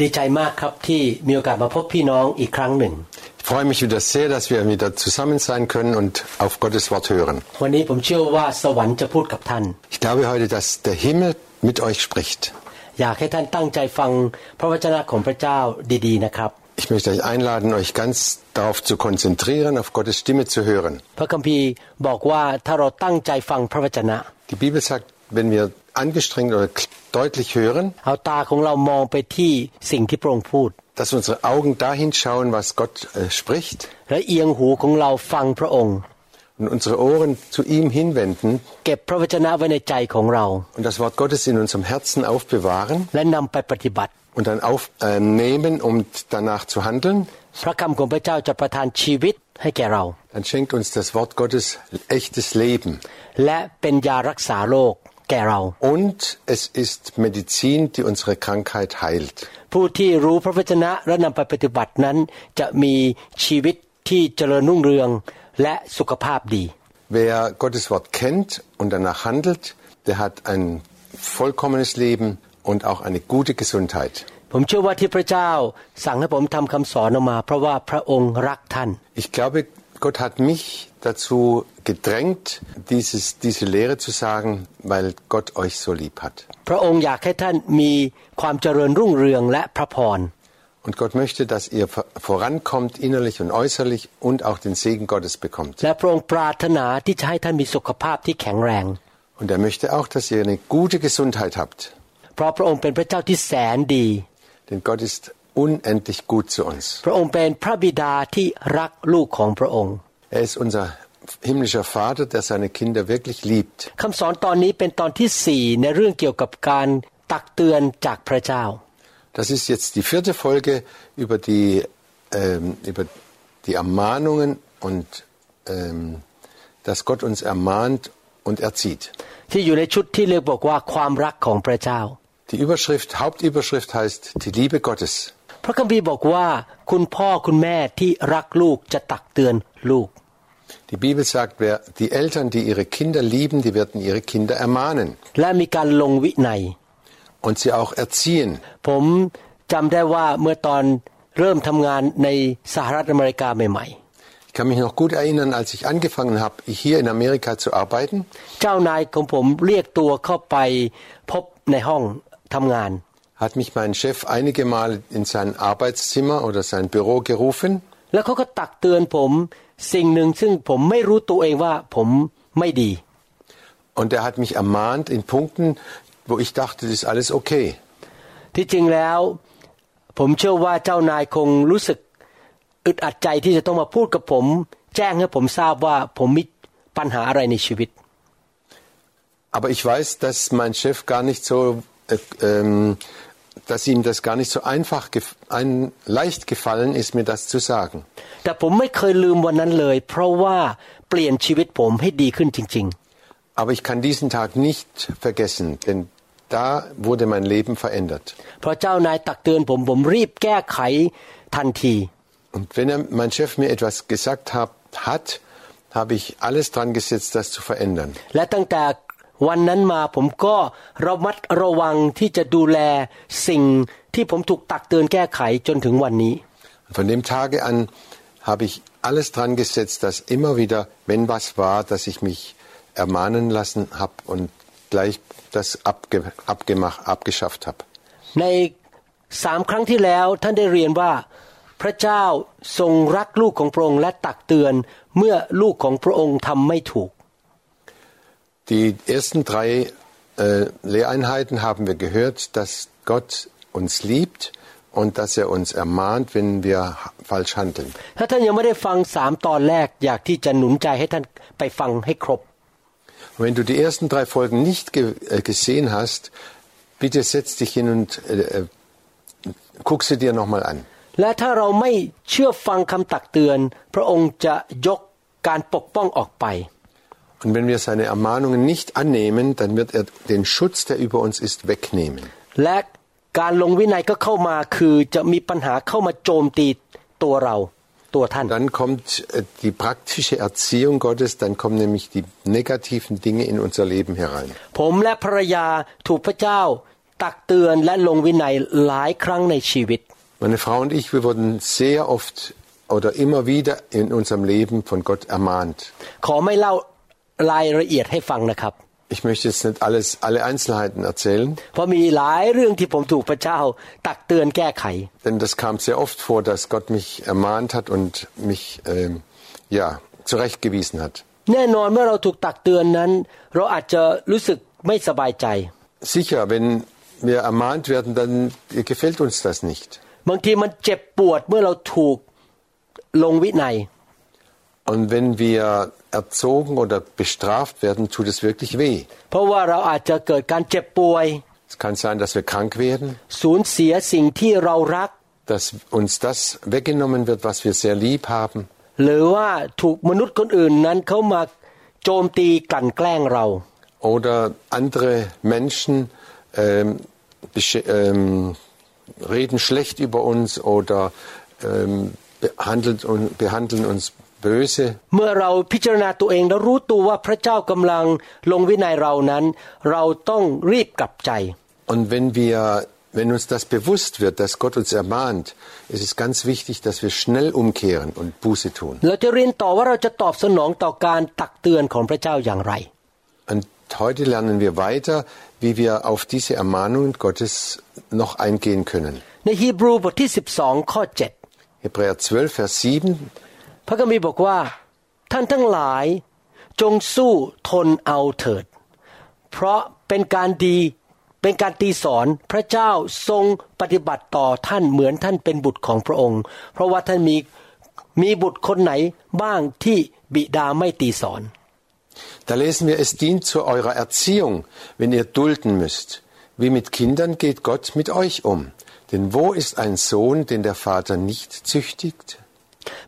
ดีใจมากครับที่มีโอกาสมาพบพี่น้องอีกครั้งหนึ่ง Ich freue mich wieder sehr, dass wir wieder zusammen sein können und auf Gottes Wort hören. วันนี้ผมเชื่อว่าสวรรค์จะพูดกับท่าน Ich glaube heute, dass der Himmel mit euch spricht. อยากให้ท่านตั้งใจฟังพระวจนะของพระเจ้าดีๆนะครับ Ich möchte euch einladen, euch ganz darauf zu konzentrieren, auf Gottes Stimme zu hören. พระคัมภีร์บอกว่าถ้าเราตั้งใจฟังพระวจนะ Die Bibel sagt, wenn wir angestrengt oder deutlich hören. Dass unsere Augen dahin schauen, was Gott äh, spricht. Und unsere Ohren zu ihm hinwenden. Und das Wort Gottes in unserem Herzen aufbewahren. Und dann aufnehmen, äh, um danach zu handeln. Dann schenkt uns das Wort Gottes echtes Leben. และเป็นยารักษาโรคแก่เรา Und es ist Medizin, die unsere Krankheit heilt. ผู้ที่รู้พระวจนะและนำไปปฏิบัตินั้น จะมีชีวิตที่เจริญรุ่งเรืองและสุขภาพดี Wer Gottes Wort kennt und danach handelt, der hat ein vollkommenes Leben und auch eine gute Gesundheit. ผมเชื่อว่าที่พระเจ้าสั่งให้ผมทำคำสอนออกมา เพราะว่าพระองค์รักท่าน Ich glaube, Gott hat mich dazu gedrängt, dieses, diese Lehre zu sagen, weil Gott euch so lieb hat. Und Gott möchte, dass ihr vorankommt, innerlich und äußerlich, und auch den Segen Gottes bekommt. Und er möchte auch, dass ihr eine gute Gesundheit habt. Denn Gott ist unendlich gut zu uns. Er ist unser himmlischer Vater, der seine Kinder wirklich liebt. คำสอนตอนนี้เป็นตอนที่สี่ในเรื่องเกี่ยวกับการตักเตือนจากพระเจ้า Das ist jetzt die vierte Folge über die, ähm, über die Ermahnungen und ähm, dass Gott uns ermahnt und erzieht. ที่อยู่ในชุดที่เรียกบอกว่าความรักของพระเจ้า Die Überschrift, Hauptüberschrift heißt die Liebe Gottes. พระคัมภีร์บอกว่าคุณพ่อคุณแม่ที่รักลูกจะตักเตือนลูก Die Bibel sagt, wer, die Eltern, die ihre Kinder lieben, die werden ihre Kinder ermahnen และมีการลงวินัย und sie auch erziehen. ผมจำได้ว่าเมื่อตอนเริ่มทำงานในสหรัฐอเมริกาใหม่ Ich kann mich noch gut erinnern, als ich angefangen habe, hier in Amerika zu arbeiten, ๆ เจ้านายของผมเรียกตัวเข้าไปพบในห้องทำงาน hat mich mein Chef einige Mal in sein Arbeitszimmer oder sein Büro gerufen แล้วเขาก็ตักเตือนผม สิ่งหนึ่งซึ่งผมไม่รู้ตัวเองว่าผมไม่ดี und er hat mich ermahnt in Punkten, wo ich dachte, das ist alles okay. ที่จริงแล้ว ผมเชื่อว่าเจ้านายคงรู้สึกอึดอัดใจที่จะต้องมาพูดกับผม แจ้งให้ผมทราบว่าผมมีปัญหาอะไรในชีวิต Aber ich weiß, dass mein Chef gar nicht so, äh, ähm, dass ihm das gar nicht so einfach, gef ein, leicht gefallen ist, mir das zu sagen. แต่ผมไม่เคยลืมวันนั้นเลย เพราะว่าเปลี่ยนชีวิตผมให้ดีขึ้นจริง Aber ich kann diesen Tag nicht vergessen, denn da wurde mein Leben verändert. ๆ เพราะเจ้านายตักเตือนผมผมรีบแก้ไขทันที Und wenn er, mein Chef mir etwas gesagt hab, hat, habe ich alles dran gesetzt, das zu verändern. และตั้งแต่ วันนั้นมาผมก็ระมัดระวังที่จะดูแลสิ่งที่ผมถูกตักเตือนแก้ไขจนถึงวันนี้ Und von dem Tage an habe ich alles dran gesetzt, dass immer wieder, wenn was war, dass ich mich ermahnen lassen habe und gleich das abge, abgemacht, abgeschafft habe. ในสามครั้งที่แล้วท่านได้เรียนว่า พระเจ้าทรงรักลูกของพระองค์และตักเตือนเมื่อลูกของพระองค์ทำไม่ถูก Die ersten drei äh, Lehreinheiten haben wir gehört, dass Gott uns liebt und dass er uns ermahnt, wenn wir falsch handeln. ถ้าท่านยังไม่ได้ฟังสามตอนแรกอยากที่จะหนุนใจให้ท่านไปฟังให้ครบ Und wenn du die ersten drei Folgen nicht ge äh, gesehen hast, bitte setz dich hin und äh, guck sie dir nochmal an. และถ้าเราไม่เชื่อฟังคำตักเตือน พระองค์จะยกการปกป้องออกไป Und wenn wir seine Ermahnungen nicht annehmen, dann wird er den Schutz, der über uns ist, wegnehmen. และการลงวินัยก็เข้ามาคือจะมีปัญหาเข้ามาโจมตีตัวเราตัวท่าน Dann kommt äh, die praktische Erziehung Gottes, dann kommen nämlich die negativen Dinge in unser Leben herein. ผมและภรรยาถูกพระเจ้าตักเตือนและลงวินัยหลายครั้งในชีวิต Meine Frau und ich, wir wurden sehr oft oder immer wieder in unserem Leben von Gott ermahnt. ขอไม่เล่า รายละเอียดให้ฟังนะครับ Ich möchte jetzt nicht alles, alle Einzelheiten erzählen, เพราะมีหลายเรื่องที่ผมถูกพระเจ้าตักเตือนแก้ไข denn das kam sehr oft vor, dass Gott mich ermahnt hat und mich ähm, ja, zurechtgewiesen hat. แน่นอนเมื่อเราถูกตักเตือนนั้น เราอาจจะรู้สึกไม่สบายใจ Sicher, wenn wir ermahnt werden, dann gefällt uns das nicht. บางทีมันเจ็บปวดเมื่อเราถูกลงวินัย und wenn wir erzogen oder bestraft werden, tut es wirklich weh. Es kann sein, dass wir krank werden. Dass uns das weggenommen wird, was wir sehr lieb haben. Oder andere Menschen ähm, ähm, reden schlecht über uns oder ähm, behandeln uns böse. เมื่อเราพิจารณาตัวเองแล้วรู้ตัวว่าพระเจ้ากำลังลงวินัยเรานั้น เราต้องรีบกลับใจ Und wenn wir, wenn uns das bewusst wird, dass Gott uns ermahnt, ist es ganz wichtig, dass wir schnell umkehren und Buße tun. เราจะเรียนต่อว่าเราจะตอบสนองต่อการตักเตือนของพระเจ้าอย่างไร Und heute lernen wir weiter, wie wir auf diese Ermahnungen Gottes noch eingehen können. ในฮีบรูบทที่ 12 ข้อ Hebräer 12, Vers 7. พระคัมภีร์บอกว่า ท่านทั้งหลายจงสู้ทนเอาเถิด เพราะเป็นการดีเป็นการตีสอนพระเจ้าทรงปฏิบัติต่อท่านเหมือนท่านเป็นบุตรของพระองค์ เพราะว่าท่านมีมีบุตรคนไหนบ้างที่บิดาไม่ตีสอน Da lesen wir, es dient zu eurer Erziehung, wenn ihr dulden müsst. Wie mit Kindern geht Gott mit euch um. Denn wo ist ein Sohn, den der Vater nicht züchtigt?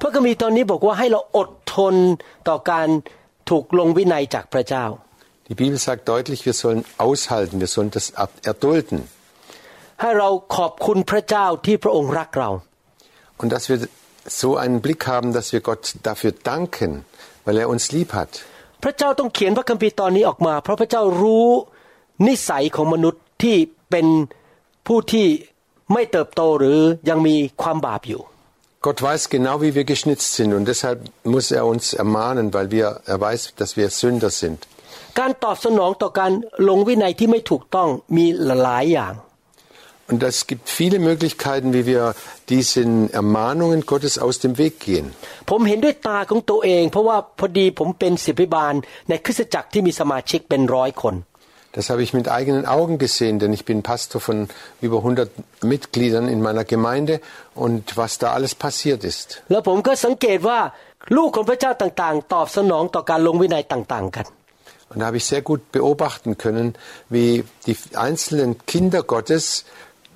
พระคัมภีร์ตอนนี้บอกว่าให้เราอดทนต่อการถูกลงวินัยจากพระเจ้า Die Bibel sagt deutlich, wir sollen aushalten, wir sollen das ab- erdulden. ให้เราขอบคุณพระเจ้าที่พระองค์รักเรา Und dass wir so einen Blick haben, dass wir Gott dafür danken, weil er uns lieb hat. พระเจ้าต้องเขียนพระคัมภีร์ตอนนี้ออกมา เพราะพระเจ้ารู้นิสัยของมนุษย์ที่เป็นผู้ที่ไม่เติบโตหรือยังมีความบาปอยู่ Gott weiß genau, wie wir geschnitzt sind und deshalb muss er uns ermahnen, weil wir, er weiß, dass wir Sünder sind. การตอบสนองต่อการลงวินัยที่ไม่ถูกต้องมีหลายอย่าง Und es gibt viele Möglichkeiten, wie wir diesen Ermahnungen Gottes aus dem Weg gehen. ผมเห็นด้วยตาของตัวเอง เพราะว่าพอดีผมเป็นศิบิบาลในคริสตจักรที่มีสมาชิกเป็นร้อยคน das habe ich mit eigenen Augen gesehen, denn ich bin Pastor von über 100 Mitgliedern in meiner Gemeinde und was da alles passiert ist. Und da habe ich sehr gut beobachten können, wie die einzelnen Kinder Gottes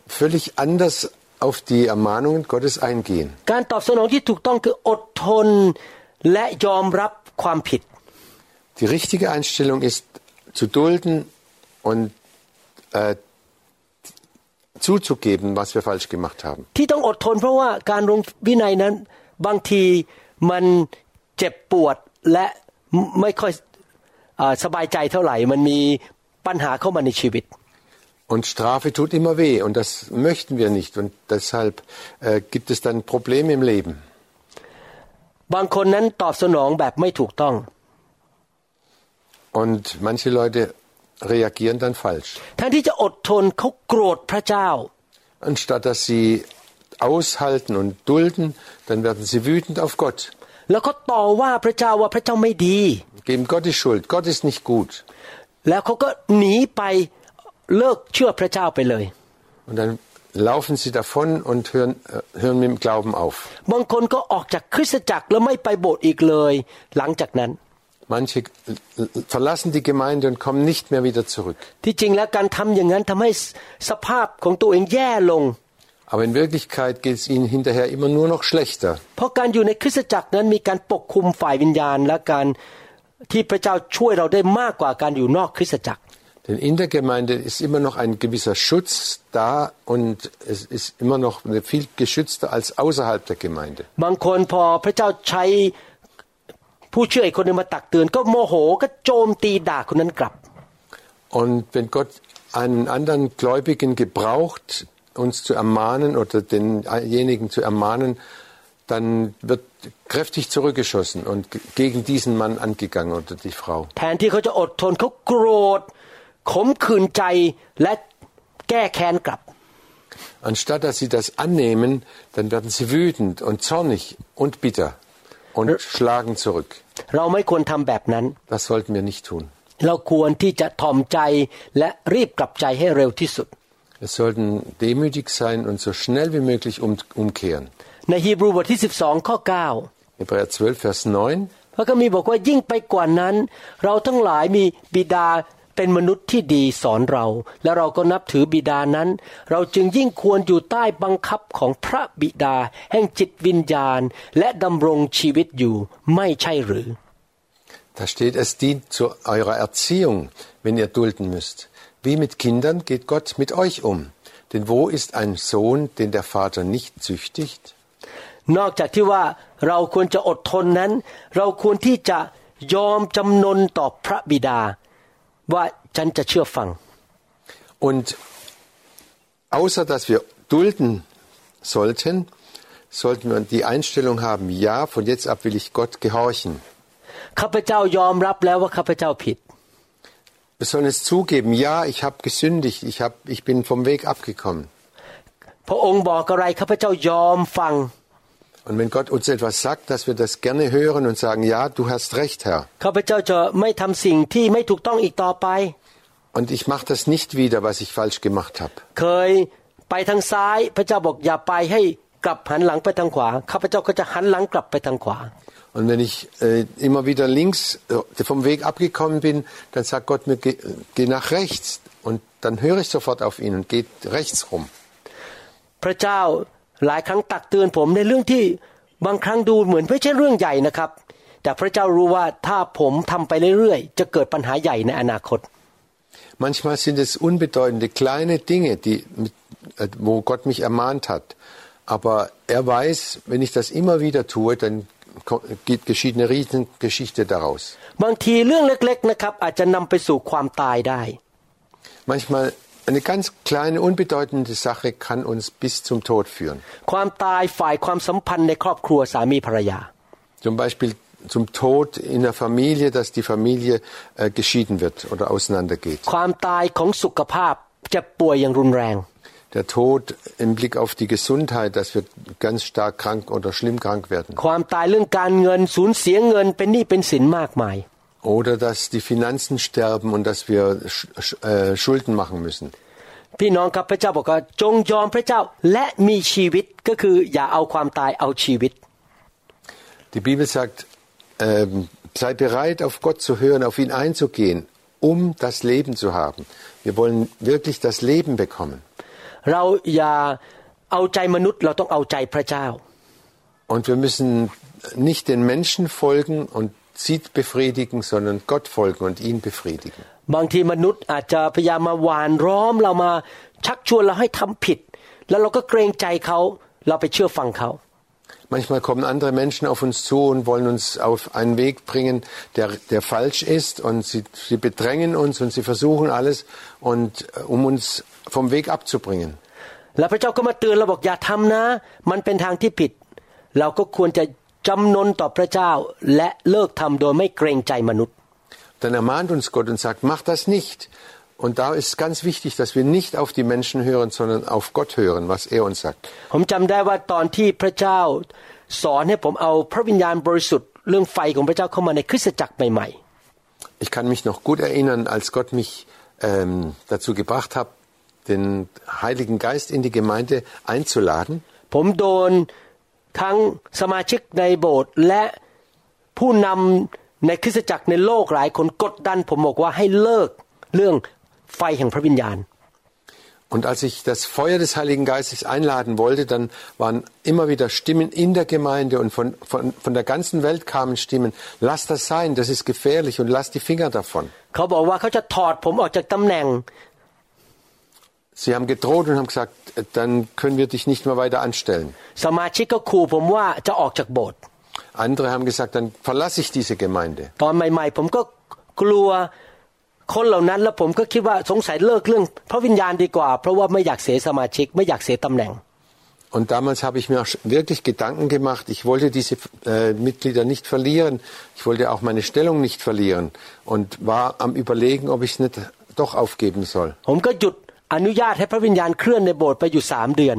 völlig anders auf die Ermahnungen Gottes eingehen. Die richtige Einstellung ist zu dulden und äh, zuzugeben, was wir falsch gemacht haben. ที่ต้องอดทนเพราะว่าการลงวินัยนั้นบางทีมันเจ็บปวดและไม่ค่อยเอ่อสบายใจเท่าไหร่ มันมีปัญหาเข้ามาในชีวิต Und Strafe tut immer weh und das möchten wir nicht und deshalb äh, gibt es dann Probleme im Leben. บางคนนั้นตอบสนองแบบไม่ถูกต้อง Und manche Leute reagieren dann falsch. Anstatt dass sie aushalten und dulden, dann werden sie wütend auf Gott. Geben Gott die Schuld. Gott ist nicht gut. Und dann laufen sie davon und hören, äh, hören mit dem Glauben auf. บางคนก็ออกจากคริสตจักรแล้วไม่ไปโบสถ์อีกเลย หลังจากนั้น Manche äh, verlassen die Gemeinde und kommen nicht mehr wieder zurück. ที่จริงแล้วการทำอย่างนั้นทำให้สภาพของตัวเองแย่ลง Aber in Wirklichkeit geht es ihnen hinterher immer nur noch schlechter. เพราะการอยู่ในคริสตจักรนั้นมีการปกคุมฝ่ายวิญญาณ และการ ที่พระเจ้าช่วยเราได้มากกว่าการอยู่นอกคริสตจักร Denn in der Gemeinde ist immer noch ein gewisser Schutz da und es ist immer noch viel geschützter als außerhalb der Gemeinde. บางคนพอพระเจ้าใช้ ผู้เชื่ออีกคนหนึงมาตักเตือน ก็โมโหก็โจมตีด่าคนนั้นกลับ Und wenn Gott einen anderen Gläubigen gebraucht, uns zu ermahnen oder denjenigen zu ermahnen, dann wird kräftig zurückgeschossen und gegen diesen Mann angegangen oder die Frau. แทนที่เขาจะอดทนเขาโกรธ ขมขื่นใจและแก้แค้นกลับ Anstatt dass sie das annehmen, dann werden sie wütend und zornig und bitter und schlagen zurück. เราไม่ควรทำแบบนั้น Das sollten wir nicht tun. เราควรที่จะถ่อมใจและรีบกลับใจให้เร็วที่สุด Wir sollten demütig sein und so schnell wie möglich um, umkehren. ในฮีบรูบทที่ 12 ข้อ 9 Hebräer 12, Vers 9. พระคัมภีร์บอกว่ายิ่งไปกว่านั้น เราทั้งหลายมีบิดา เป็นมนุษย์ที่ดีสอนเรา และเราก็นับถือบิดานั้น เราจึงยิ่งควรอยู่ใต้บังคับของพระบิดา แห่งจิตวิญญาณ และดำรงชีวิตอยู่ไม่ใช่หรือ Da steht, es dient zu eurer Erziehung, wenn ihr dulden müsst. Wie mit Kindern geht Gott mit euch um. Denn wo ist ein Sohn, den der Vater nicht züchtigt? นอกจากที่ว่าเราควรจะอดทนนั้น เราควรที่จะยอมจำนนต่อพระบิดา ว่าฉันจะเชื่อฟัง Und außer dass wir dulden sollten, sollten wir die Einstellung haben, ja, von jetzt ab will ich Gott gehorchen. ข้าพเจ้ายอมรับแล้วว่าข้าพเจ้าผิด Wir sollen es zugeben, ja, ich habe gesündigt, ich, hab, ich bin vom Weg abgekommen. พระองค์บอกอะไรข้าพเจ้ายอมฟัง Und wenn Gott uns etwas sagt, dass wir das gerne hören und sagen, ja, du hast recht, Herr. ข้าพเจ้าจะไม่ทำสิ่งที่ไม่ถูกต้องอีกต่อไป Und ich mache das nicht wieder, was ich falsch gemacht habe. เคยไปทางซ้าย พระเจ้าบอกอย่าไปให้กลับหันหลังไปทางขวา ข้าพเจ้าก็จะหันหลังกลับไปทางขวา Und wenn ich äh, immer wieder links äh, vom Weg abgekommen bin, dann sagt Gott mir, geh, geh nach rechts. Und dann höre ich sofort auf ihn und geht rechts rum. พระเจ้า หลายครั้งตักเตือนผมในเรื่องที่บางครั้งดูเหมือนไม่ใช่เรื่องใหญ่นะครับ แต่พระเจ้ารู้ว่าถ้าผมทำไปเรื่อยๆ จะเกิดปัญหาใหญ่ในอนาคต Manchmal sind es unbedeutende kleine Dinge, die, mit, äh, wo Gott mich ermahnt hat. Aber er weiß, wenn ich das immer wieder tue, dann ko- geht, geschieht eine Riesengeschichte daraus. บางทีเรื่องเล็กๆนะครับอาจจะนำไปสู่ความตายได้ Manchmal eine ganz kleine, unbedeutende Sache kann uns bis zum Tod führen. ความตายฝ่ายความสัมพันธ์ในครอบครัวสามีภรรยา Zum Beispiel zum Tod in der Familie, dass die Familie äh, geschieden wird oder auseinandergeht. ความตายของสุขภาพเจะป่วยอย่างรุนแรง Der Tod im Blick auf die Gesundheit, dass wir ganz stark krank oder schlimm krank werden. ความตายเรื่องการเงินสูญเสียเงินเป็นหนี้เป็นสินมากมาย Oder dass die Finanzen sterben und dass wir Sch Sch äh, Schulden machen müssen. พี่น้องครับพระเจ้าบอกว่าจงยอมพระเจ้าและมีชีวิตก็คืออย่าเอาความตายเอาชีวิต Die Bibel sagt, ähm, sei bereit, auf Gott zu hören, auf ihn einzugehen, um das Leben zu haben. Wir wollen wirklich das Leben bekommen. เราอย่าเอาใจมนุษย์เราต้องเอาใจพระเจ้า Und wir müssen nicht den Menschen folgen und sie befriedigen, sondern Gott folgen und ihn befriedigen. บางทีมนุษย์อาจจะพยายามมาหวานร้อมเรามาชักชวนเราให้ทำผิด แล้วเราก็เกรงใจเขาเราไปเชื่อฟังเขา Manchmal kommen andere Menschen auf uns zu und wollen uns auf einen Weg bringen, der, der falsch ist und sie, sie bedrängen uns und sie versuchen alles, und, äh, um uns vom Weg abzubringen. แล้วพระเ จ้าก็มาเตือนเราบอกอย่าทำนะ มันเป็นทางที่ผิด เราก็ควรจะจำนนต่อพระเจ้า และเลิกทำโดยไม่เกรงใจมนุษย์ Dann ermahnt uns Gott und sagt, mach das nicht. Und da ist ganz wichtig, dass wir nicht auf die Menschen hören, sondern auf Gott hören, was er uns sagt. ผมจำได้ว่าตอนที่พระเจ้าสอนให้ผมเอาพระวิญญาณบริสุทธิ์เรื่องไฟของพระเจ้าเข้ามาในคริสตจักรใหม่ Ich kann mich noch gut erinnern, als Gott mich ähm, dazu gebracht hat, den Heiligen Geist in die Gemeinde einzuladen. ๆ ผมโดน ทั้งสมาชิกในโบสถ์และผู้นำในคริสตจักรในโลกหลายคนกดดัน ผมบอกว่าให้เลิกเรื่องไฟแห่งพระวิญญาณ Und als ich das Feuer des Heiligen Geistes einladen wollte, dann waren immer wieder Stimmen in der Gemeinde und von, von, von der ganzen Welt kamen Stimmen, lass das sein, das ist gefährlich und lass die Finger davon. Sie haben gedroht und haben gesagt, äh, dann können wir dich nicht mehr weiter anstellen. สมาชิกก็ขู่ผมว่าจะออกจากโบสถ์ Andere haben gesagt, dann verlasse ich diese Gemeinde. ตอนใหม่ๆ ผมก็กลัวคนเหล่านั้นแล้วผมก็คิดว่าสงสัยเลิกเรื่องพระวิญญาณดีกว่า เพราะว่าไม่อยากเสียสมาชิก ไม่อยากเสียตำแหน่ง Und damals habe ich mir auch wirklich Gedanken gemacht. Ich wollte diese äh, Mitglieder nicht verlieren. Ich wollte auch meine Stellung nicht verlieren und war am Überlegen, ob ich es nicht doch aufgeben soll. ผมก็หยุด อนุญาตให้พระวิญญาณเคลื่อนในโบสถ์ไปอยู่สามเดือน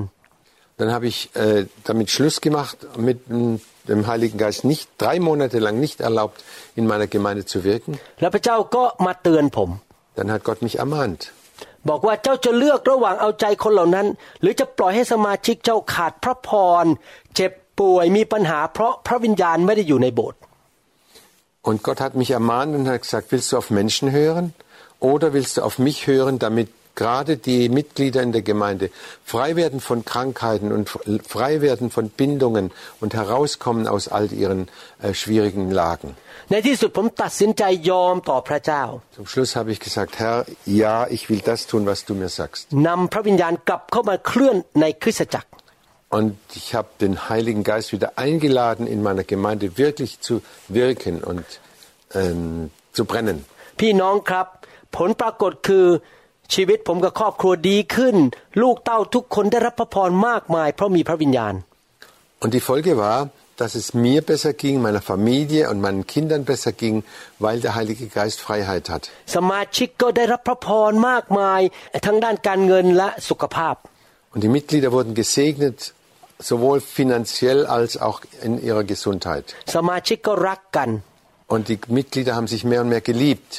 Dann habe ich äh, damit Schluss gemacht, mit mm, dem Heiligen Geist nicht drei Monate lang nicht erlaubt, in meiner Gemeinde zu wirken. แล้วพระเจ้าก็มาเตือนผม Dann hat Gott mich ermahnt. บอกว่าเจ้าจะเลือกระหว่างเอาใจคนเหล่านั้น หรือจะปล่อยให้สมาชิกเจ้าขาดพระพร เจ็บป่วยมีปัญหา เพราะพระวิญญาณไม่ได้อยู่ในโบสถ์ Und Gott hat mich ermahnt und hat gesagt, willst du auf Menschen hören oder willst du auf mich hören, damit gerade die Mitglieder in der Gemeinde frei werden von Krankheiten und frei werden von Bindungen und herauskommen aus all ihren äh, schwierigen Lagen. ในที่สุดผมตัดสินใจยอมต่อพระเจ้า Zum Schluss habe ich gesagt, Herr, ja, ich will das tun, was du mir sagst. นำพระวิญญาณกลับเข้ามาเคลื่อนในคริสตจักร Und ich habe den Heiligen Geist wieder eingeladen, in meiner Gemeinde wirklich zu wirken und ähm, zu brennen. พี่น้องครับ ผลปรากฏคือ ชีวิตผมกับครอบครัวดีขึ้น ลูกเต้าทุกคนได้รับพระพรมากมาย เพราะมีพระวิญญาณ Und die Folge war, dass es mir besser ging, meiner Familie und meinen Kindern besser ging, weil der Heilige Geist Freiheit hat. สมาชิกก็ได้รับพระพรมากมาย ทั้งด้านการเงินและสุขภาพ Und die Mitglieder wurden gesegnet, sowohl finanziell als auch in ihrer Gesundheit. สมาชิกก็รักกัน Und die Mitglieder haben sich mehr und mehr geliebt.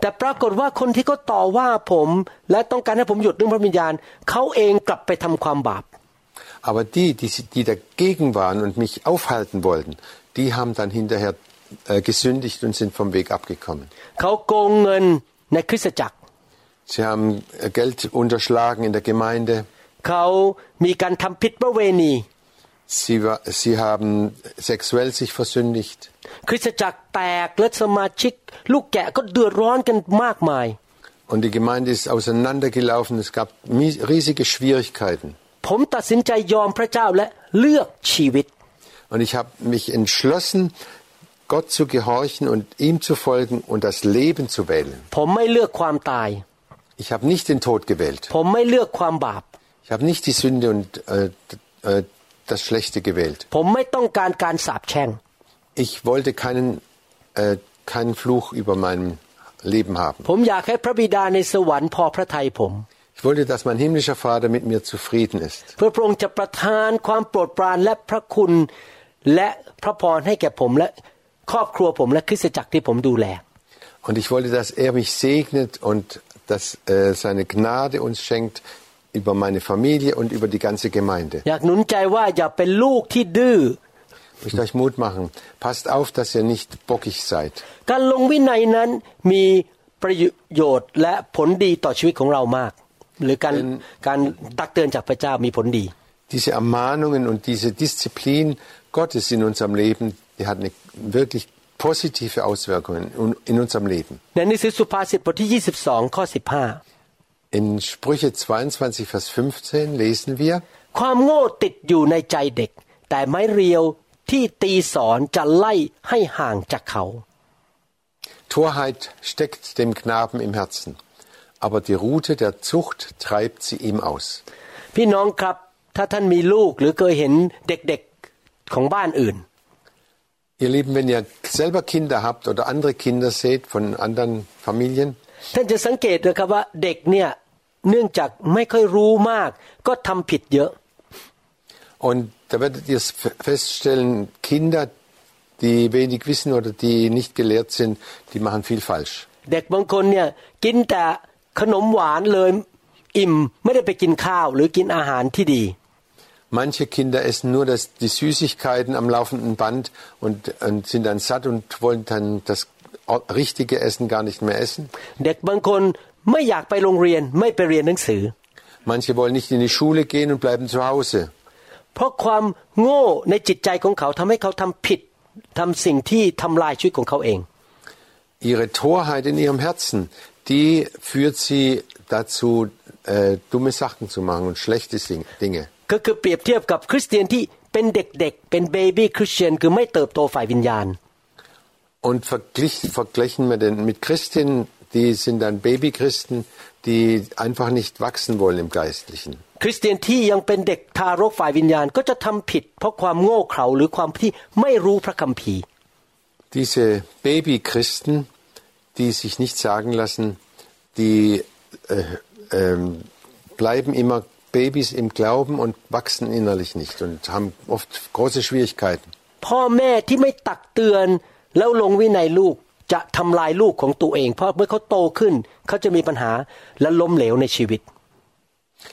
แต่ปรากฏว่าคนที่เขาต่อว่าผม และต้องการให้ผมหยุดเรื่องพระวิญญาณ เขาเองกลับไปทำความบาป Aber die, die, die dagegen waren und mich aufhalten wollten, die haben dann hinterher äh, gesündigt und sind vom Weg abgekommen. เขาโกงเงินในคริสตจักร Sie haben äh, Geld unterschlagen in der Gemeinde. เขามีการทำผิดประเวณี Sie, wa- sie haben sexuell sich versündigt. คริสตจักรแตกและสมาชิก ลูกแกะก็เดือดร้อนกันมากมาย Und die Gemeinde ist auseinandergelaufen. Es gab mies- riesige Schwierigkeiten. ผมตัดสินใจยอมพระเจ้าและเลือกชีวิต Und ich habe mich entschlossen, Gott zu gehorchen und ihm zu folgen und das Leben zu wählen. ผมไม่เลือกความตาย Ich habe nicht den Tod gewählt. ผมไม่เลือกความบาป Ich habe nicht die Sünde und äh, d- äh, das Schlechte gewählt. ผมไม่ต้องการการสาปแช่ง Ich wollte keinen, äh, keinen Fluch über meinem Leben haben. ผมอยากให้พระบิดาในสวรรค์พอพระทัยผม Ich wollte, dass mein himmlischer Vater mit mir zufrieden ist. เพื่อพระองค์จะประทานความโปรดปรานและพระคุณ และพระพรให้แก่ผมและครอบครัวผมและคริสตจักรที่ผมดูแล Und ich wollte, dass er mich segnet und dass äh, seine Gnade uns schenkt über meine Familie und über die ganze Gemeinde. อยากหนุนใจว่าอย่าเป็นลูกที่ดื้อ Ich möchte euch Mut machen. Passt auf, dass ihr nicht bockig seid. การลงวินัยนั้นมีประโยชน์และผลดีต่อชีวิตของเรามาก หรือการการตักเตือนจากพระเจ้ามีผลดี Diese Ermahnungen und diese Disziplin Gottes in unserem Leben, die hat eine wirklich positive Auswirkungen in- in unserem Leben. ในหนังสือสุภาษิตบทที่ 22 ข้อ In Sprüche 22, Vers 15 lesen wir, 15 ความโง่ติดอยู่ในใจเด็ก แต่ไม้เรียวที่ตีสอนจะไล่ให้ห่างจากเขา Torheit steckt dem Knaben im Herzen, aber die Rute der Zucht treibt sie ihm aus. พี่น้องครับ ถ้าท่านมีลูกหรือเคยเห็นเด็กๆของบ้านอื่น Ihr Lieben, wenn ihr selber Kinder habt oder andere Kinder seht von anderen Familien, ท่านจะสังเกตนะครับว่าเด็กเนี่ยเนื่องจากไม่ค่อยรู้มาก ก็ทำผิดเยอะ und da werdet ihr es f- feststellen, Kinder, die wenig wissen oder die nicht gelehrt sind, die machen viel falsch. เด็กบางคนเนี่ยกินแต่ขนมหวานเลยอิ่มไม่ได้ไปกินข้าวหรือกินอาหารที่ดี Manche Kinder essen nur das, die Süßigkeiten am laufenden Band und, und sind dann satt und wollen dann das richtige Essen gar nicht mehr essen. เด็กบางคนไม่อยากไปโรงเรียนไม่ไปเรียนหนังสือ Manche wollen nicht in die Schule gehen und bleiben zu Hause. เพราะความโง่ในจิตใจของเขาทำให้เขาทำผิดทำสิ่งที่ทำลายชีวิตของเขาเอง Ihre Torheit in ihrem Herzen, die führt sie dazu, äh, dumme Sachen zu machen und schlechte Sing- Dinge. ก็คือเปรียบเทียบกับคริสเตียนที่เป็นเด็กๆ เป็นเบบี้คริสเตียนคือไม่เติบโตฝ่ายวิญญาณ Und verglich, vergleichen wir den mit Christinnen, die sind dann Babychristen, die einfach nicht wachsen wollen im Geistlichen. คริสเตียนที่ยังเป็นเด็กทารกฝ่ายวิญญาณก็จะทำผิด เพราะความโง่เขลาหรือความที่ไม่รู้พระคัมภีร์ Diese Babychristen, die sich nicht sagen lassen, die äh, ähm, bleiben immer Babys im Glauben und wachsen innerlich nicht und haben oft große Schwierigkeiten. พ่อแม่ที่ไม่ตักเตือนแล้วลงวินัยลูกจะทำลายลูกของตัวเอง เพราะเมื่อเขาโตขึ้นเขาจะมีปัญหาและล้มเหลวในชีวิต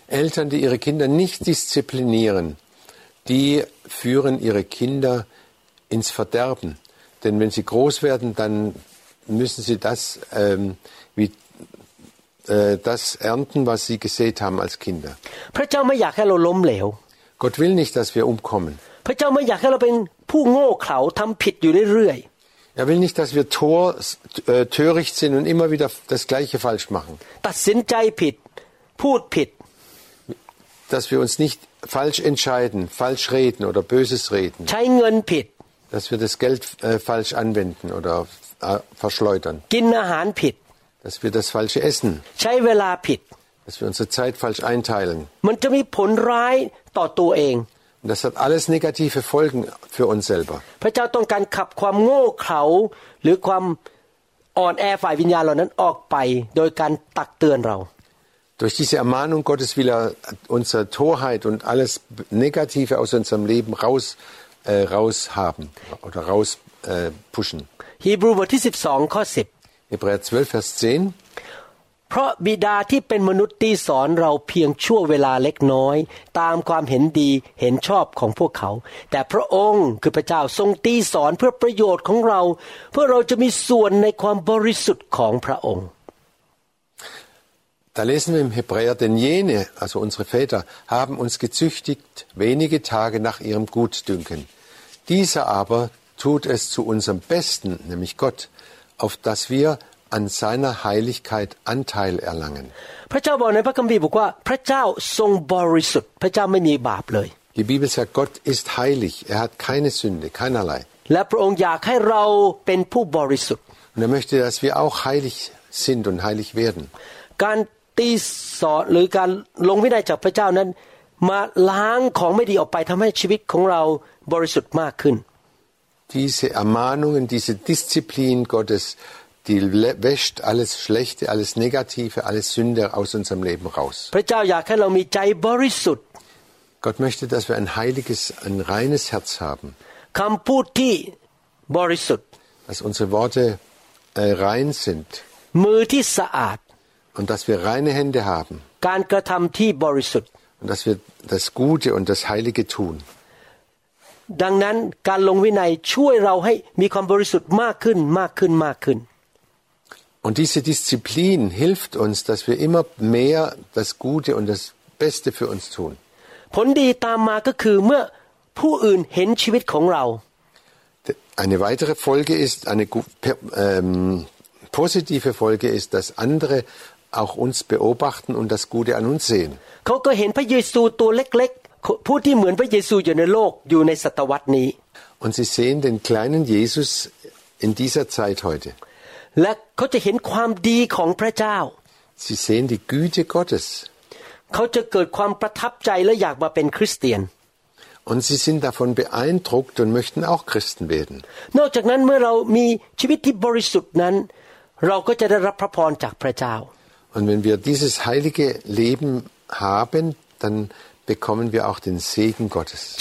Eltern, die ihre Kinder nicht disziplinieren, die führen ihre Kinder ins Verderben. Denn wenn sie groß werden, dann müssen sie das, ähm, wie, äh, das ernten, was sie gesät haben als Kinder. พระเจ้าไม่อยากให้เราล้มเหลว Gott will nicht, dass wir umkommen. พระเจ้าไม่อยากให้เราเป็นผู้โง่เขลาทำผิดอยู่เรื่อย Er will nicht, dass wir Tor, äh, töricht sind und immer wieder das Gleiche falsch machen. ๆ ตัดสินใจผิด พูดผิด Dass wir uns nicht falsch entscheiden, falsch reden oder Böses reden. ใช้เงินผิด Dass wir das Geld äh, falsch anwenden oder äh, verschleudern. กินอาหารผิด Dass wir das Falsche essen. ใช้เวลาผิด Dass wir unsere Zeit falsch einteilen. มันจะมีผลร้ายต่อตัวเอง Und das hat alles negative Folgen für uns selber. พระเจ้าต้องการขับความโง่เขลาหรือความอ่อนแอฝ่ายวิญญาณเหล่านั้นออกไป โดยการตักเตือนเรา Durch diese Ermahnung Gottes will er unsere Torheit und alles Negative aus unserem Leben raus, äh, raus haben oder raus äh, pushen. ฮีบรูบทที่ 12 ข้อ Hebräer 12, Vers 10. 10 เพราะบิดาที่เป็นมนุษย์ที่สอนเราเพียงชั่วเวลาเล็กน้อย ตามความเห็นดีเห็นชอบของพวกเขา แต่พระองค์คือพระเจ้าทรงตีสอนเพื่อประโยชน์ของเรา เพื่อเราจะมีส่วนในความบริสุทธิ์ของพระองค์ Da lesen wir im Hebräer, denn jene, also unsere Väter, haben uns gezüchtigt wenige Tage nach ihrem Gutdünken. Dieser aber tut es zu unserem Besten, nämlich Gott, auf dass wir an seiner Heiligkeit Anteil erlangen. พระเจ้าบอกในพระคัมภีร์บอกว่า พระเจ้าทรงบริสุทธิ์ พระเจ้าไม่มีบาปเลย Die Bibel sagt, Gott ist heilig, er hat keine Sünde, keinerlei. และพระองค์อยากให้เราเป็นผู้บริสุทธิ์ Und er möchte, dass wir auch heilig sind und heilig werden. การ ตีสอนหรือการลงวินัยจากพระเจ้านั้น มาล้างของไม่ดีออกไปทำให้ชีวิตของเราบริสุทธิ์มากขึ้น Diese Ermahnungen, diese Disziplin Gottes, die le- wäscht alles Schlechte, alles Negative, alles Sünde aus unserem Leben raus. พระเจ้าอยากให้เรามีใจบริสุทธิ์ Gott möchte, dass wir ein heiliges, ein reines Herz haben, คำพูดที่บริสุทธิ์ dass unsere Worte äh, rein sind มือที่สะอาด und dass wir reine Hände haben การกระทำที่บริสุทธิ์ und dass wir das Gute und das Heilige tun. ดังนั้นการลงวินัยช่วยเราให้มีความบริสุทธิ์มากขึ้นมากขึ้นมากขึ้น Und diese Disziplin hilft uns, dass wir immer mehr das Gute und das Beste für uns tun. ผลดีตามมาก็คือเมื่อผู้อื่นเห็นชีวิตของเรา Eine weitere Folge ist, eine gu- per- ähm, positive Folge ist, dass andere auch uns beobachten und das Gute an uns sehen. เขาก็เห็นพระเยซูตัวเล็กๆ ผู้ที่เหมือนพระเยซูอยู่ในโลกอยู่ในศตวรรษนี้ Und sie sehen den kleinen Jesus in dieser Zeit heute. และเขาจะเห็นความดีของพระเจ้า Sie sehen die Güte Gottes. เขาจะเกิดความประทับใจและอยากมาเป็นคริสเตียน Und sie sind davon beeindruckt und möchten auch Christen werden. นอกจากนั้นเมื่อเรามีชีวิตที่บริสุทธิ์นั้น เราก็จะได้รับพระพรจากพระเจ้า und wenn wir dieses heilige Leben haben, dann bekommen wir auch den Segen Gottes.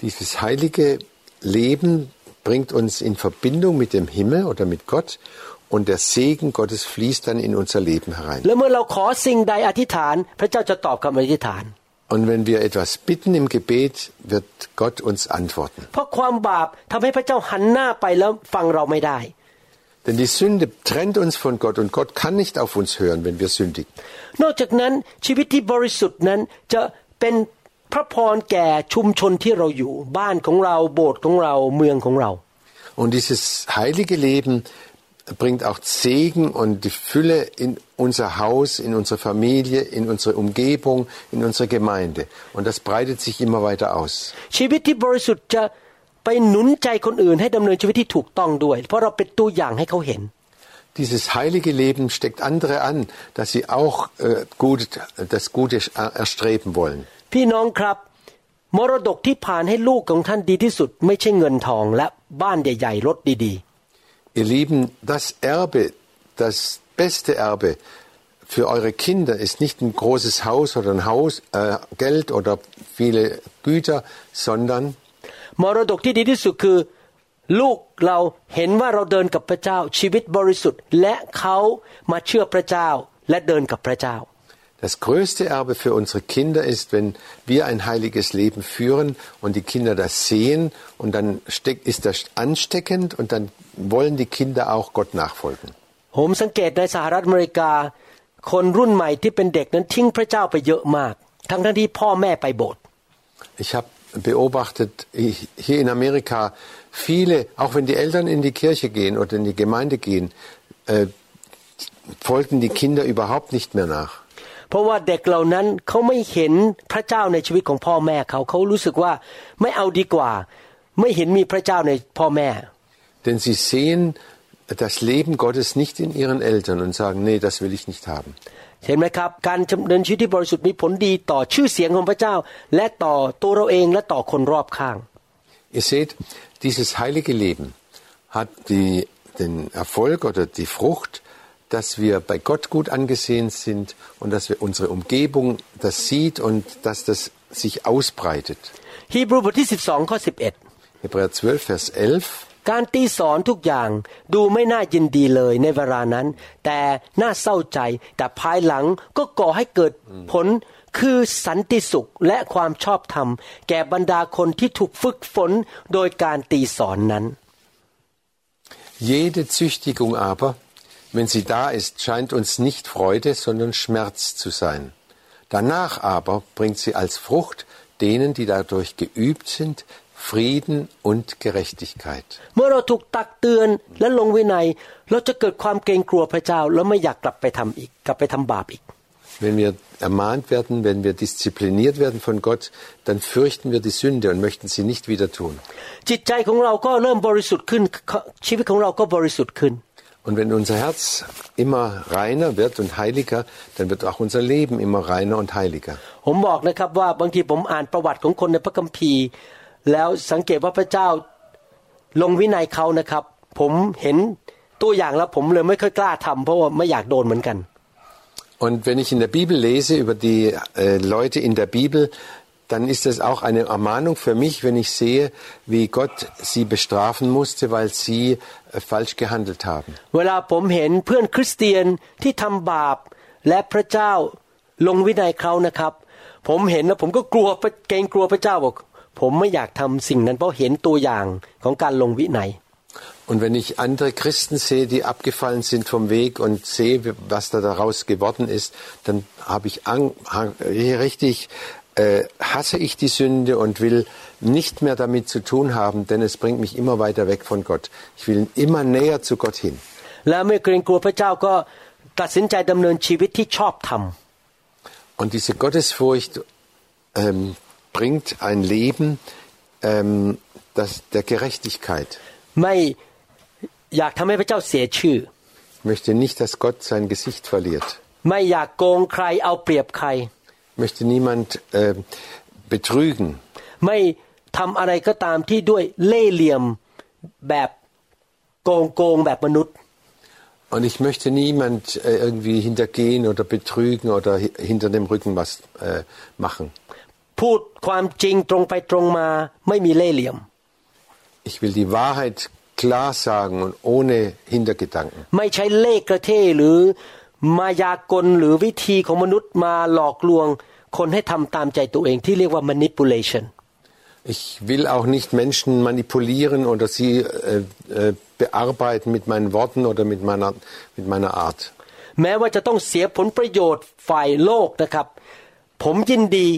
Dieses heilige Leben bringt uns in Verbindung mit dem Himmel oder mit Gott und der Segen Gottes fließt dann in unser Leben herein. และเมื่อเราขอสิ่งใดอธิษฐาน พระเจ้าจะตอบคำอธิษฐาน Und wenn wir etwas bitten im Gebet, wird Gott uns antworten. เพราะความบาปทำให้พระเจ้าหันหน้าไปแล้วฟังเราไม่ได้ Denn die Sünde trennt uns von Gott und Gott kann nicht auf uns hören, wenn wir sündigen. นอกจากนั้นชีวิตที่บริสุทธิ์นั้นจะเป็นพระพรแก่ชุมชนที่เราอยู่ บ้านของเราโบสถ์ของเราเมืองของเรา Und dieses heilige Leben bringt auch Segen und die Fülle in unser Haus, in unsere Familie, in unsere Umgebung, in unsere Gemeinde. Und das breitet sich immer weiter aus. ชีวิตที่บริสุทธิ์จะไปหนุนใจคนอื่นให้ดำเนินชีวิตที่ถูกต้องด้วย เพราะเราเป็นตัวอย่างให้เขาเห็น Dieses heilige Leben steckt andere an, dass sie auch äh, gut, das Gute erstreben wollen. พี่น้องครับ มรดกที่ผ่านให้ลูกของท่านดีที่สุด ไม่ใช่เงินทองและบ้านใหญ่ๆรถดี Ihr Lieben, das Erbe, das beste Erbe für eure Kinder ist nicht ein großes Haus oder ein Haus, äh, Geld oder viele Güter, sondern ๆมรดกที่ดีที่สุดคือ ลูกเราเห็นว่าเราเดินกับพระเจ้า ชีวิตบริสุทธิ์ และเขามาเชื่อพระเจ้า และเดินกับพระเจ้า Das größte Erbe für unsere Kinder ist, wenn wir ein heiliges Leben führen und die Kinder das sehen und dann steck, ist das ansteckend und dann wollen die Kinder auch Gott nachfolgen. ผมสังเกตในสหรัฐอเมริกา คนรุ่นใหม่ที่เป็นเด็กนั้นทิ้งพระเจ้าไปเยอะมาก ทั้งทั้งที่พ่อแม่ไปโบสถ์ Ich habe beobachtet hier in Amerika viele, auch wenn die Eltern in die Kirche gehen oder in die Gemeinde gehen, äh, folgen die Kinder überhaupt nicht mehr nach. เพราะว่าเด็กเหล่านั้นเขาไม่เห็นพระเจ้าในชีวิตของพ่อแม่เขาเขารู้สึกว่าไม่เอาดีกว่า ไม่เห็นมีพระเจ้าในพ่อแม่ Denn sie sehen das Leben Gottes nicht in ihren Eltern und sagen, nee, das will ich nicht haben. เห็นไหมครับการดำเนินชีวิตที่บริสุทธิ์มีผลดีต่อชื่อเสียงของพระเจ้า และต่อตัวเราเองและต่อคนรอบข้าง Ihr seht, dieses heilige Leben hat die, den Erfolg oder die Frucht, dass wir bei Gott gut angesehen sind und dass wir unsere Umgebung das sieht und dass das sich ausbreitet. ฮีบรูบทที่ 12ข้อ11 Hebräer 12, Vers 11. การตีสอนทุกอย่างดูไม่น่ายินดีเลยในเวลานั้น แต่น่าเศร้าใจแต่ภายหลังก็ก่อให้เกิดผลคือสันติสุขและความชอบธรรม แก่บรรดาคนที่ถูกฝึกฝนโดยการตีสอนนั้น Jede Züchtigung aber, wenn sie da ist, scheint uns nicht Freude, sondern Schmerz zu sein. Danach aber bringt sie als Frucht denen, die dadurch geübt sind, Frieden und Gerechtigkeit. Wenn wir ermahnt werden, wenn wir diszipliniert werden von Gott, dann fürchten wir die Sünde und möchten sie nicht wieder tun. จิตใจของเราก็เริ่มบริสุทธิ์ขึ้น ชีวิตของเราก็บริสุทธิ์ขึ้น Und wenn unser Herz immer reiner wird und heiliger, dann wird auch unser Leben immer reiner und heiliger. ผมบอกนะครับว่าบางทีผมอ่านประวัติของคนในพระคัมภีร์ แล้วสังเกตว่าพระเจ้าลงวินัยเขานะครับ ผมเห็นตัวอย่างแล้วผมเลยไม่ค่อยกล้าทำเพราะว่าไม่อยากโดนเหมือนกัน Und wenn ich in der Bibel lese über die äh, Leute in der Bibel, dann ist das auch eine Ermahnung für mich, wenn ich sehe, wie Gott sie bestrafen musste, weil sie äh, falsch gehandelt haben. เวลาผมเห็นเพื่อนคริสเตียนที่ทำบาป และพระเจ้าลงวินัยเขานะครับ ผมเห็นแล้วผมก็กลัวเกรงกลัวพระเจ้าบอกผมไม่อยากทำสิ่งนั้นเพราะเห็นตัวอย่างของการลงวินัย Und wenn ich andere Christen sehe, die abgefallen sind vom Weg und sehe, was da daraus geworden ist, dann habe ich Ang richtig äh, hasse ich die Sünde und will nicht mehr damit zu tun haben, denn es bringt mich immer weiter weg von Gott. Ich will immer näher zu Gott hin. และเมื่อเกรงกลัวพระเจ้าก็ตัดสินใจดำเนินชีวิตที่ชอบธรรม Und diese Gottesfurcht ähm, bringt ein Leben ähm, das, der Gerechtigkeit. ไม่อยากทำให้พระเจ้าเสียชื่อ Ich möchte nicht, dass Gott sein Gesicht verliert. ไม่อยากโกงใครเอาเปรียบใคร Ich möchte niemand äh, betrügen. ไม่ทำอะไรก็ตามที่ด้วยเล่ห์เหลี่ยมแบบโกงโกงแบบมนุษย์ Und ich möchte niemand äh, irgendwie hintergehen oder betrügen oder hi- hinter dem Rücken was äh, machen. พูดความจริงตรงไปตรงมา ไม่มีเล่ห์เหลี่ยม Ich will die Wahrheit klar sagen und ohne Hintergedanken. ไม่ใช้เลขกระเทหรือ มายากลหรือวิธีของมนุษย์มาหลอกลวงคนให้ทำตามใจตัวเองที่เรียกว่า manipulation Ich will auch nicht Menschen manipulieren oder sie äh, äh, bearbeiten mit meinen Worten oder mit meiner, mit meiner Art. แม้ว่าจะต้องเสียผลประโยชน์ฝ่ายโลกนะครับ ผมยินดี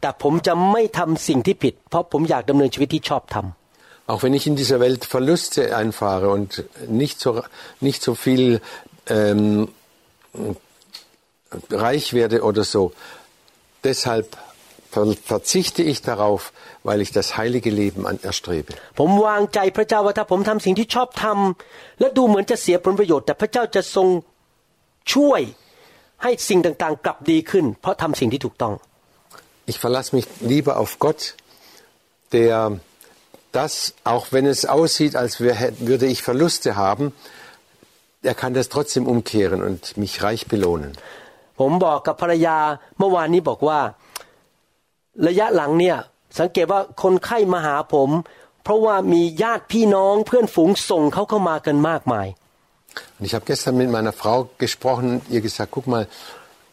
แต่ผมจะไม่ทำสิ่งที่ผิด เพราะผมอยากดำเนินชีวิตที่ชอบทำ Auch wenn ich in dieser Welt Verluste einfahre und nicht so, nicht so viel ähm, reich werde oder so. Deshalb verzichte ich darauf, weil ich das heilige Leben anerstrebe. Ich verlasse mich lieber auf Gott, der das, auch wenn es aussieht, als würde ich Verluste haben, er kann das trotzdem umkehren und mich reich belohnen. ผมบอกกับภรรยาเมื่อวานนี้บอกว่าระยะหลังเนี่ยสังเกตว่าคนไข้มาหาผม เพราะว่ามีญาติพี่น้องเพื่อนฝูงส่งเขาเข้ามากันมากมาย Und ich habe gestern mit meiner Frau gesprochen und ihr gesagt, guck mal,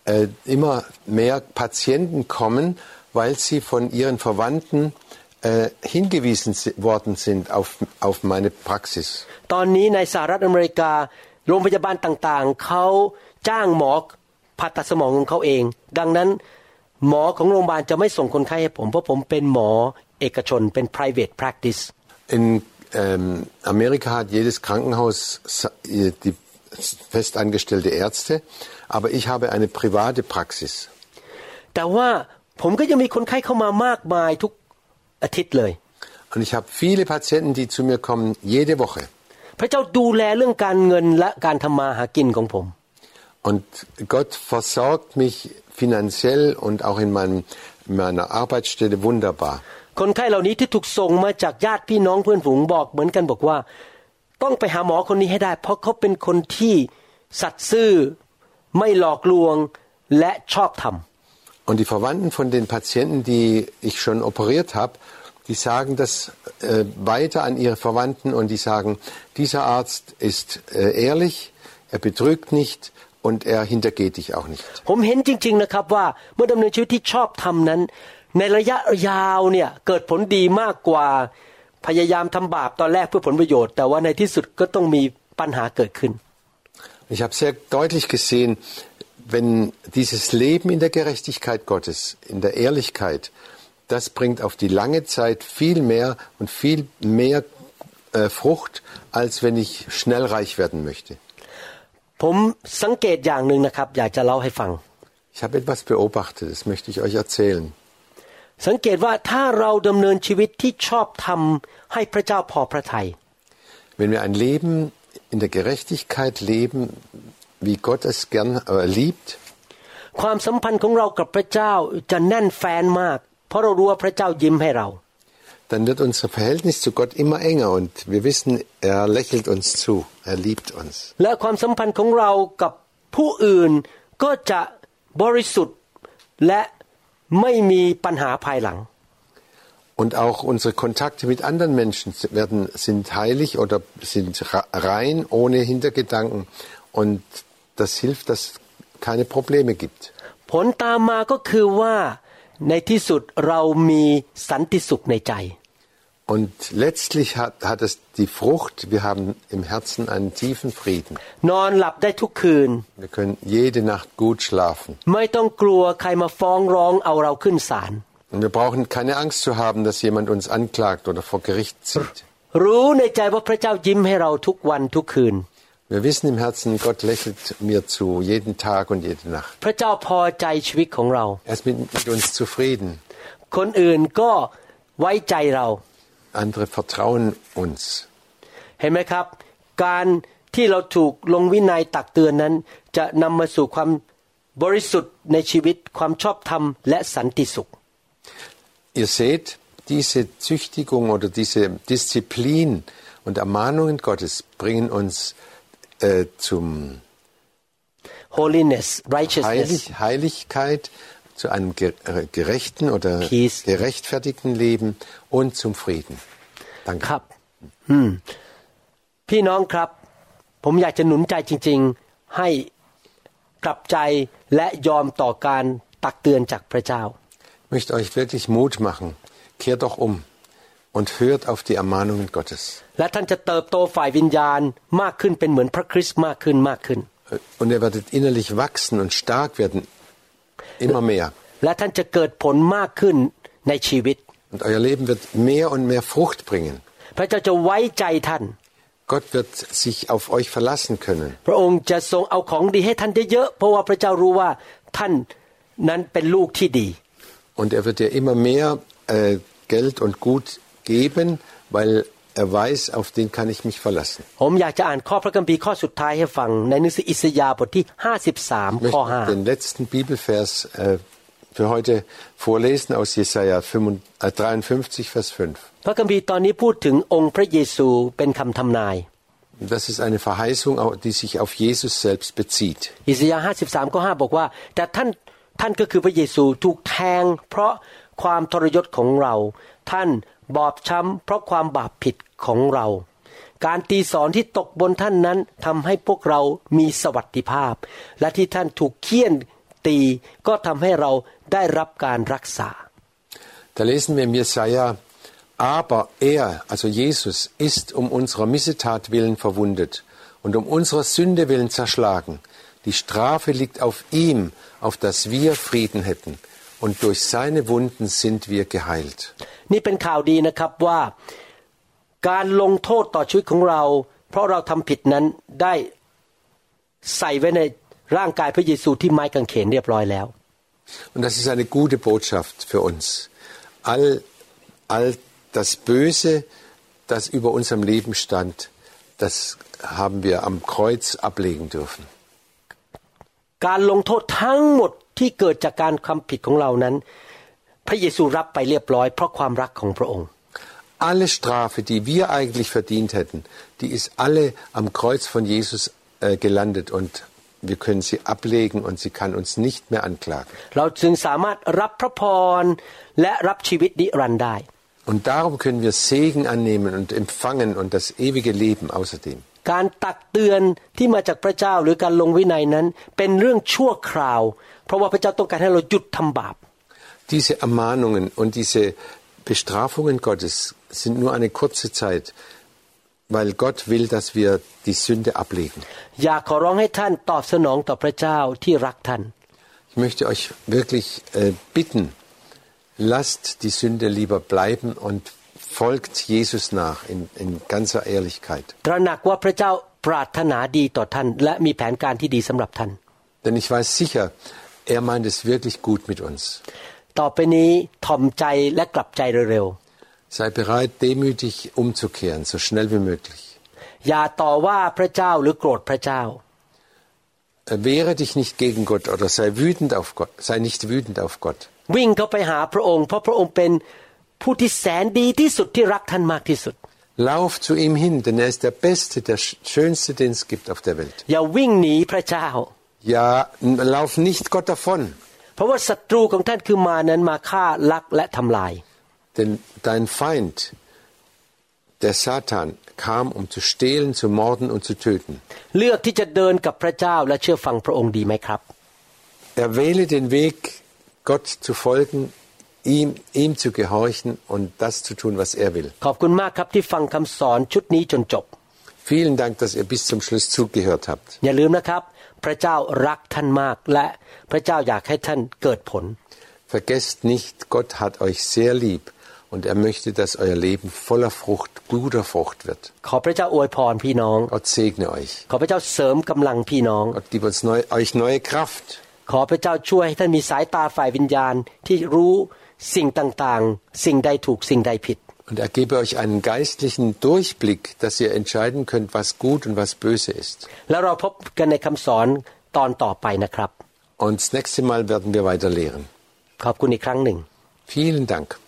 äh, immer mehr Patienten kommen, weil sie von ihren Verwandten äh, hingewiesen worden sind auf, auf meine Praxis. ตอนนี้ในสหรัฐอเมริกา โรงพยาบาลต่างๆเขาจ้างหมอผ่าตัดสมองของเขาเอง ดังนั้นหมอของโรงพยาบาลจะไม่ส่งคนไข้ให้ผม เพราะผมเป็นหมอเอกชนเป็น private practice In ähm, Amerika hat jedes Krankenhaus die festangestellte Ärzte, aber ich habe eine private Praxis. แต่ว่าผมก็ยังมีคนไข้เข้ามามากมายทุกอาทิตย์เลย Und ich habe viele Patienten, die zu mir kommen, jede Woche. พระเจ้าดูแลเรื่องการเงินและการทำมาหากินของผม Und Gott versorgt mich finanziell und auch in meinem, meiner Arbeitsstelle wunderbar. คนไข้เหล่านี้ที่ถูกส่งมาจากญาติพี่น้องเพื่อนฝูงบอกเหมือนกันบอกว่า ต้องไปหาหมอคนนี้ให้ได้ เพราะเขาเป็นคนที่สัตย์ซื่อไม่หลอกลวงและชอบธรรม Und die Verwandten von den Patienten, die ich schon operiert habe, die sagen das äh, weiter an ihre Verwandten und die sagen, dieser Arzt ist äh, ehrlich, er betrügt nicht und er hintergeht dich auch nicht. ผมเห็นจริง ๆนะครับว่าเมื่อดำเนินชีวิตที่ชอบทำนั้น ในระยะยาวเนี่ยเกิดผลดีมากกว่าพยายามทำบาปตอนแรกเพื่อผลประโยชน์ แต่ว่าในที่สุดก็ต้องมีปัญหาเกิดขึ้น Ich habe sehr deutlich gesehen, wenn dieses Leben in der Gerechtigkeit Gottes, in der Ehrlichkeit, das bringt auf die lange Zeit viel mehr und viel mehr äh, Frucht, als wenn ich schnell reich werden möchte. ผมสังเกตอย่างหนึ่งนะครับ อยากจะเล่าให้ฟัง Ich habe etwas beobachtet, das möchte ich euch erzählen. สังเกตว่าถ้าเราดำเนินชีวิตที่ชอบทำให้พระเจ้าพอพระทยัย Wenn wir ein Leben in der Gerechtigkeit leben, wie Gott es gern äh, liebt, ความสัมพันธ์ของเรากับพระเจ้าจะแน่นแฟนมาก เพราะเรารู้ว่าพระเจ้ายิ้มให้เรา dann wird unser Verhältnis zu Gott immer enger und wir wissen, er lächelt uns zu, er liebt uns. และความสัมพันธ์ของเรากับผู้อื่นก็จะบริสุทธิ์และไม่มีปัญหาภายหลัง Und auch unsere Kontakte mit anderen Menschen werden, sind heilig oder sind rein, ohne Hintergedanken. Und das hilft, dass es keine Probleme gibt. ผลตามมาก็คือว่า ในที่สุดเรามีสันติสุขในใจ Und letztlich hat, hat es die Frucht, wir haben im Herzen einen tiefen Frieden. นอนหลับได้ทุกคืน Wir können jede Nacht gut schlafen. ไม่ต้องกลัวใครมาฟ้องร้องเอาเราขึ้นศาล Und wir brauchen keine Angst zu haben, dass jemand uns anklagt oder vor Gericht zieht. รู้ในใจว่าพระเจ้ายิ้มให้เราทุกวันทุกคืน Wir wissen im Herzen, Gott lächelt mir zu, jeden Tag und jede Nacht. พระเจ้าพอใจชีวิตของเรา Er ist mit, mit uns zufrieden. คนอื่นก็ไว้ใจเรา Andere vertrauen uns. เห็นไหมครับ การที่เราถูกลงวินัยตักเตือนนั้น จะนำมาสู่ความบริสุทธิ์ในชีวิตความชอบธรรมและสันติสุข Ihr seht, diese Züchtigung oder diese Disziplin und Ermahnungen Gottes bringen uns äh, zum holiness righteousness Heilig, Heiligkeit, zu einem ge- äh, gerechten oder Peace. gerechtfertigten Leben und zum Frieden. ค Danke. รับอืมพี่น้องครับ ผมอยากจะหนุนใจจริง ๆ ให้กลับใจและยอมต่อการตักเตือนจากพระเจ้า Ich möchte euch wirklich Mut machen. Kehrt doch um und hört auf die Ermahnungen Gottes. และท่านจะเติบโตฝ่ายวิญญาณมากขึ้นเป็นเหมือนพระคริสต์มากขึ้นมากขึ้น Und ihr werdet innerlich wachsen und stark werden, immer mehr. และท่านจะเกิดผลมากขึ้นในชีวิต Und euer Leben wird mehr und mehr Frucht bringen. พระเจ้าจะไว้ใจท่าน Gott wird sich auf euch verlassen können. พระองค์จะทรงเอาของดีให้ท่านเยอะๆเพราะว่าพระเจ้ารู้ว่าท่านนั้นเป็นลูกที่ดี Und er wird dir immer mehr äh, Geld und Gut geben, weil er weiß, auf den kann ich mich verlassen. ผมอยากจะอ่านข้อพระคัมภีร์ข้อสุดท้ายให้ฟัง ในหนังสืออิสยาห์บทที่ Ich 53 möchte ข้อ den letzten Bibelvers äh, für heute vorlesen aus Jesaja 55, äh, 53, Vers 5. 5 พระคัมภีร์ตอนนี้พูดถึงองค์พระเยซูเป็นคำทำนาย Das ist eine Verheißung, die sich auf Jesus selbst bezieht. อิสยาห์53ข้อ5บอกว่า แต่ท่านท่านก็คือพระเยซูถูกแทง เพราะความทรยศของเรา ท่าน บอบช้ำเพราะความบาปผิดของเรา การตีสอนที่ตกบนท่านนั้นทำให้พวกเรามีสวัสดิภาพ และที่ท่านถูกเคี่ยนตีก็ทำให้เราได้รับการรักษา Da lesen wir im Jesaja, aber er, also Jesus, ist um unserer Missetat willen verwundet und um unserer Sünde willen zerschlagen. Die Strafe liegt auf ihm, auf dass wir Frieden hätten. Und durch seine Wunden sind wir geheilt. นี่เป็นข่าวดีนะครับว่าการลงโทษต่อชีวิตของเรา เพราะเราทำผิดนั้นได้ใส่ไว้ในร่างกายพระเยซูที่ไม้กางเขนเรียบร้อยแล้ว Und das ist eine gute Botschaft für uns. All, all das Böse, das über unserem Leben stand, das haben wir am Kreuz ablegen dürfen. การลงโทษทั้งหมด ที่เกิดจากการความผิดของเรานั้น พระเยซูรับไปเรียบร้อยเพราะความรักของพระองค์ Alle Strafe, die wir eigentlich verdient hätten, die ist alle am Kreuz von Jesus äh, gelandet und wir können sie ablegen und sie kann uns nicht mehr anklagen. เราจึงสามารถรับพระพรและรับชีวิตนิรันดร์ได้ Und darum können wir Segen annehmen und empfangen und das ewige Leben außerdem. การตักเตือนที่มาจากพระเจ้าหรือการลงวินัยนั้น เป็นเรื่องชั่วคราว เพราะว่าพระเจ้าต้องการให้เราหยุดทำบาป Diese Ermahnungen und diese Bestrafungen Gottes sind nur eine kurze Zeit, weil Gott will, dass wir die Sünde ablegen. อยากขอร้องให้ท่านตอบสนองต่อพระเจ้าที่รักท่าน Ich möchte euch wirklich äh, bitten, lasst die Sünde lieber bleiben und folgt Jesus nach in, in ganzer Ehrlichkeit. ตระหนักว่าพระเจ้าปรารถนาดีต่อท่าน และมีแผนการที่ดีสำหรับท่าน Denn ich weiß sicher, er meint es wirklich gut mit uns. ต่อไปนี้ถ่อมใจและกลับใจเร็ว Sei bereit, demütig umzukehren, so schnell wie möglich. ๆอย่าต่อว่าพระเจ้าหรือโกรธพระเจ้า Äh, Wehre dich nicht gegen Gott oder sei wütend auf Gott, sei nicht wütend auf Gott. วิ่งเข้าไปหาพระองค์ เพราะพระองค์เป็นผู้ที่แสนดีที่สุดที่รักท่านมากที่สุด Lauf zu ihm hin, denn er ist der Beste, der Sch- Schönste, den es gibt auf der Welt. อย่าวิ่งหนีพระเจ้า Ja, n- lauf nicht Gott davon, เพราะว่าศัตรูของท่านคือมานั้นมาฆ่าลักและทำลาย denn dein Feind, der Satan, kam, um zu stehlen, zu morden und zu töten. เลือกที่จะเดินกับพระเจ้าและเชื่อฟังพระองค์ดีไหมครับ Erwähle den Weg, Gott zu folgen, ihm, ihm zu gehorchen und das zu tun, was er will. ขอบคุณมากครับที่ฟังคำสอนชุดนี้จนจบ Vielen Dank, dass ihr bis zum Schluss zugehört habt. อย่าลืมนะครับ พระเจ้ารักท่านมาก และพระเจ้าอยากให้ท่านเกิดผล Vergesst nicht, Gott hat euch sehr lieb und er möchte, dass euer Leben voller Frucht, guter Frucht wird. ขอพระเจ้าอวยพรพี่น้อง Gott segne euch. ขอพระเจ้าเสริมกำลังพี่น้อง Gott gibt uns neu, euch neue Kraft. ขอพระเจ้าช่วยให้ท่านมีสายตาฝ่ายวิญญาณที่รู้สิ่งต่างๆ สิ่งใดถูกสิ่งใดผิด und er gebe euch einen geistlichen Durchblick, dass ihr entscheiden könnt, was gut und was böse ist. Und das nächste Mal werden wir weiter lehren. Vielen Dank.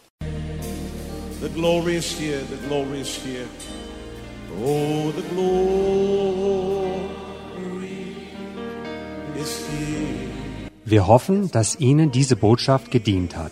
The glory is here, the glory is here. Oh, the glory is here. Wir hoffen, dass Ihnen diese Botschaft gedient hat.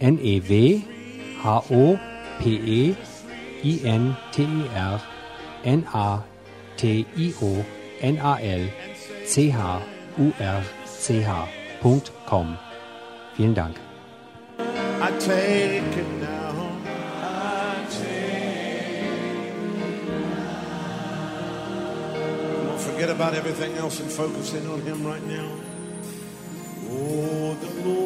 N-E-W-H-O-P-E-I-N-T-E-R N-A-T-I-O-N-A-L-C-H-U-R-C-H.com. Vielen Dank. I take it. Don't forget about everything else and focus in on Him right now. Oh, the glory